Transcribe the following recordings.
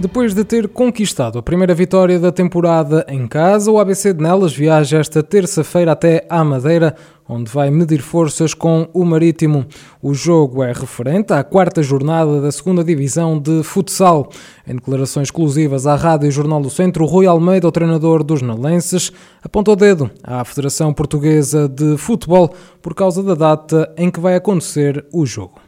Depois de ter conquistado a primeira vitória da temporada em casa, o ABC de Nelas viaja esta terça-feira até à Madeira, onde vai medir forças com o Marítimo. O jogo é referente à quarta jornada da segunda divisão de futsal. Em declarações exclusivas à Rádio Jornal do Centro, Rui Almeida, o treinador dos nalenses, apontou o dedo à Federação Portuguesa de Futebol por causa da data em que vai acontecer o jogo.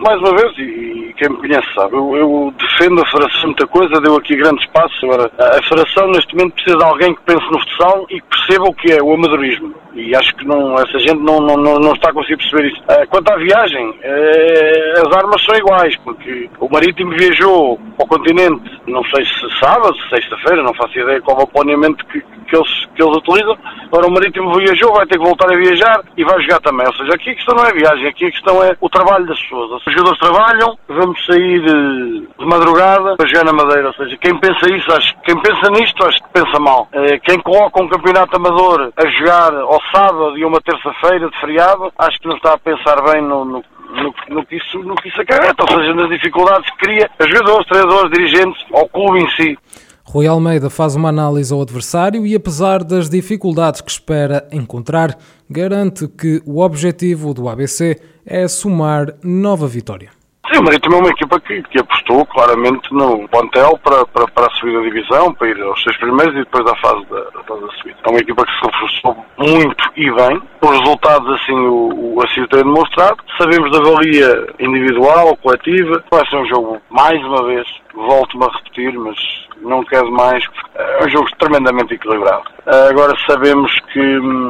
Mais uma vez, e quem me conhece sabe, eu, eu defendo a Federação muita coisa, deu aqui grandes passos. Agora, a Federação neste momento precisa de alguém que pense no futsal e que perceba o que é o amadorismo. E acho que não, essa gente não, não, não está a conseguir perceber isso. Uh, quanto à viagem, uh, as armas são iguais, porque o Marítimo viajou ao continente, não sei se sábado, sexta-feira, não faço ideia qual é o planeamento que, que, eles, que eles utilizam. Agora o Marítimo viajou, vai ter que voltar a viajar e vai jogar também. Ou seja, aqui a questão não é viagem, aqui a questão é o trabalho das pessoas. Os jogadores trabalham, vamos sair de, madrugada para jogar na Madeira. Ou seja, quem pensa isso, acho, quem pensa nisto, acho que pensa mal. Uh, quem coloca um campeonato amador a jogar ao sábado e uma terça-feira de feriado, acho que não está a pensar bem no, no no, no, que isso, no que isso acarreta, ou seja, nas dificuldades que cria a jogadores, treinadores, dirigentes, ao clube em si. Rui Almeida faz uma análise ao adversário e, apesar das dificuldades que espera encontrar, garante que o objetivo do ABC é somar nova vitória. Sim, o Marítimo é uma equipa que, que apostou claramente no plantel para, para, para a subida da divisão, para ir aos seis primeiros e depois à fase da, da, da subida. É uma equipa que se reforçou muito e bem. Os resultados assim o, o assim o têm demonstrado. Sabemos da valia individual, coletiva. Vai ser um jogo, mais uma vez, volto-me a repetir, mas não quero mais. É um jogo tremendamente equilibrado. Agora sabemos que, hum, que,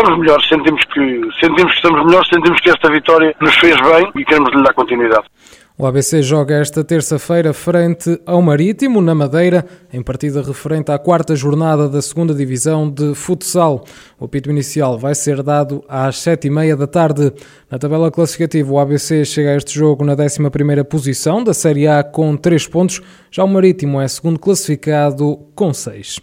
estamos melhores, sentimos que, sentimos que estamos melhores, sentimos que esta vitória nos fez bem e queremos lhe dar continuidade. O ABC joga esta terça-feira frente ao Marítimo, na Madeira, em partida referente à quarta jornada da segunda Divisão de Futsal. O apito inicial vai ser dado às sete e meia da tarde. Na tabela classificativa, o ABC chega a este jogo na 11 primeira posição da Série A com três pontos, já o Marítimo é segundo classificado com seis.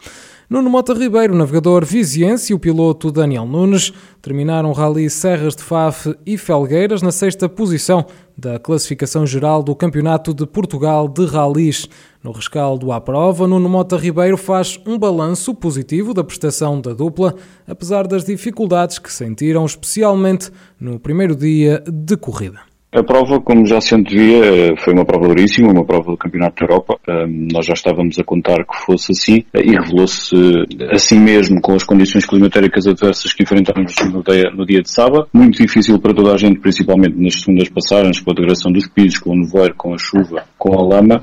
Nuno Mota Ribeiro, navegador viziense, e o piloto Daniel Nunes terminaram o Rally Serras de Faf e Felgueiras na sexta posição da classificação geral do Campeonato de Portugal de Rallys. No rescaldo à prova, Nuno Mota Ribeiro faz um balanço positivo da prestação da dupla, apesar das dificuldades que sentiram, especialmente no primeiro dia de corrida. A prova, como já se antevia, foi uma prova duríssima, uma prova do Campeonato da Europa. Nós já estávamos a contar que fosse assim e revelou-se assim mesmo com as condições climatéricas adversas que enfrentámos no dia, no dia de sábado. Muito difícil para toda a gente, principalmente nas segundas passagens, com a degradação dos pisos, com o nevoeiro, com a chuva, com a lama.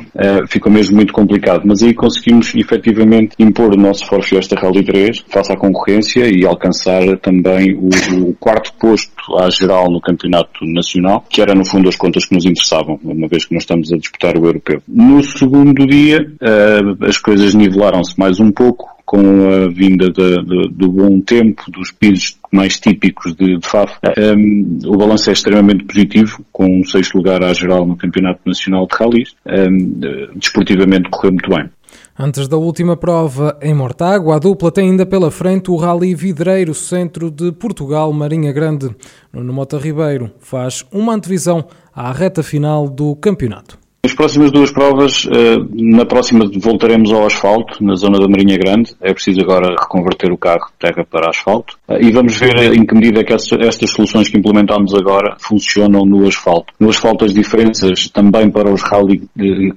Ficou mesmo muito complicado, mas aí conseguimos efetivamente impor o nosso Ford Fiesta Rally 3 face à concorrência e alcançar também o, o quarto posto à geral no Campeonato Nacional, que era no fundo as contas que nos interessavam, uma vez que nós estamos a disputar o europeu. No segundo dia, uh, as coisas nivelaram-se mais um pouco, com a vinda de, de, do bom tempo, dos pisos mais típicos de, de FAF. Um, o balanço é extremamente positivo, com um sexto lugar à geral no Campeonato Nacional de Rallys. Um, desportivamente correu muito bem. Antes da última prova em Mortágua, a dupla tem ainda pela frente o Rally Vidreiro Centro de Portugal Marinha Grande. Nuno Mota Ribeiro faz uma antevisão à reta final do campeonato. As próximas duas provas, eh, na próxima voltaremos ao asfalto, na zona da Marinha Grande. É preciso agora reconverter o carro de terra para asfalto. Eh, e vamos ver em que medida que estas soluções que implementamos agora funcionam no asfalto. No asfalto as diferenças também para os Rally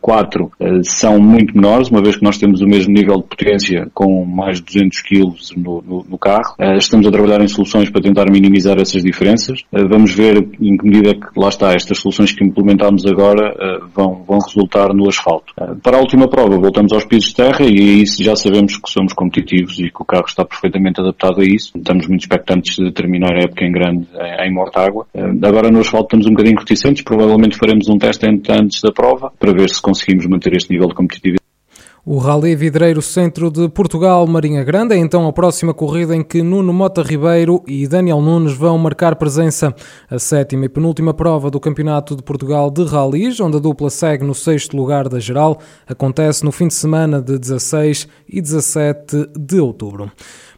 4 eh, são muito menores, uma vez que nós temos o mesmo nível de potência com mais de 200 kg no, no, no carro. Estamos a trabalhar em soluções para tentar minimizar essas diferenças. Vamos ver em que medida que, lá está, estas soluções que implementamos agora vão vão, resultar no asfalto. Eh, para a última prova, voltamos aos pisos de terra e aí já sabemos que somos competitivos e que o carro está perfeitamente adaptado a isso. Estamos muito expectantes de terminar a época em grande em Mortágua. Eh, agora no asfalto estamos um bocadinho reticentes, provavelmente faremos um teste antes da prova para ver se conseguimos manter este nível de competitividade. O Rally Vidreiro Centro de Portugal Marinha Grande é então a próxima corrida em que Nuno Mota Ribeiro e Daniel Nunes vão marcar presença. A sétima e penúltima prova do Campeonato de Portugal de Rallys, onde a dupla segue no sexto lugar da geral, acontece no fim de semana de 16 e 17 de outubro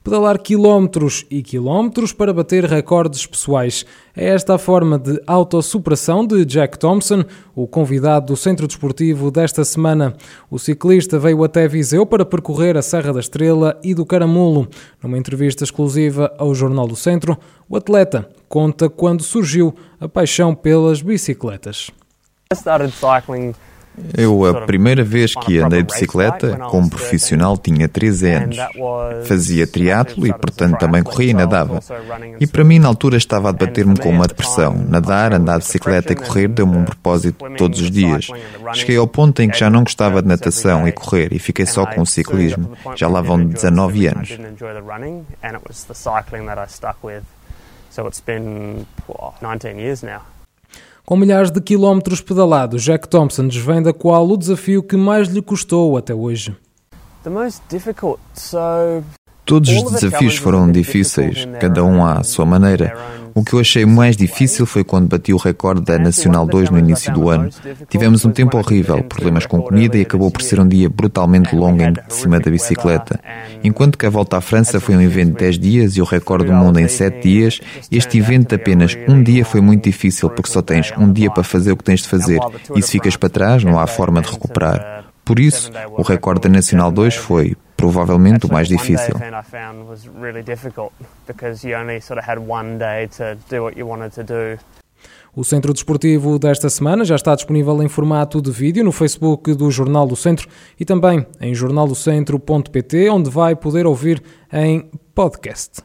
pedalar quilómetros e quilómetros para bater recordes pessoais. É esta a forma de autossuperação de Jack Thompson, o convidado do Centro Desportivo desta semana. O ciclista veio até Viseu para percorrer a Serra da Estrela e do Caramulo. Numa entrevista exclusiva ao Jornal do Centro, o atleta conta quando surgiu a paixão pelas bicicletas. I started cycling eu, a primeira vez que andei de bicicleta como profissional, tinha 13 anos. Fazia triatlo e, portanto, também corria e nadava. E para mim, na altura, estava a debater-me com uma depressão. Nadar, andar de bicicleta e correr deu-me um propósito todos os dias. Cheguei ao ponto em que já não gostava de natação e correr e fiquei só com o ciclismo. Já lá vão 19 anos. So it's been 19 years now. Com milhares de quilómetros pedalados, Jack Thompson desvenda qual o desafio que mais lhe custou até hoje. Todos os desafios foram difíceis, cada um à sua maneira. O que eu achei mais difícil foi quando bati o recorde da Nacional 2 no início do ano. Tivemos um tempo horrível, problemas com comida e acabou por ser um dia brutalmente longo em cima da bicicleta. Enquanto que a volta à França foi um evento de 10 dias e o recorde do mundo em 7 dias, este evento de apenas um dia foi muito difícil porque só tens um dia para fazer o que tens de fazer e se ficas para trás não há forma de recuperar. Por isso, o recorde da Nacional 2 foi provavelmente o mais difícil. O Centro Desportivo desta semana já está disponível em formato de vídeo no Facebook do Jornal do Centro e também em jornaldocentro.pt, onde vai poder ouvir em podcast.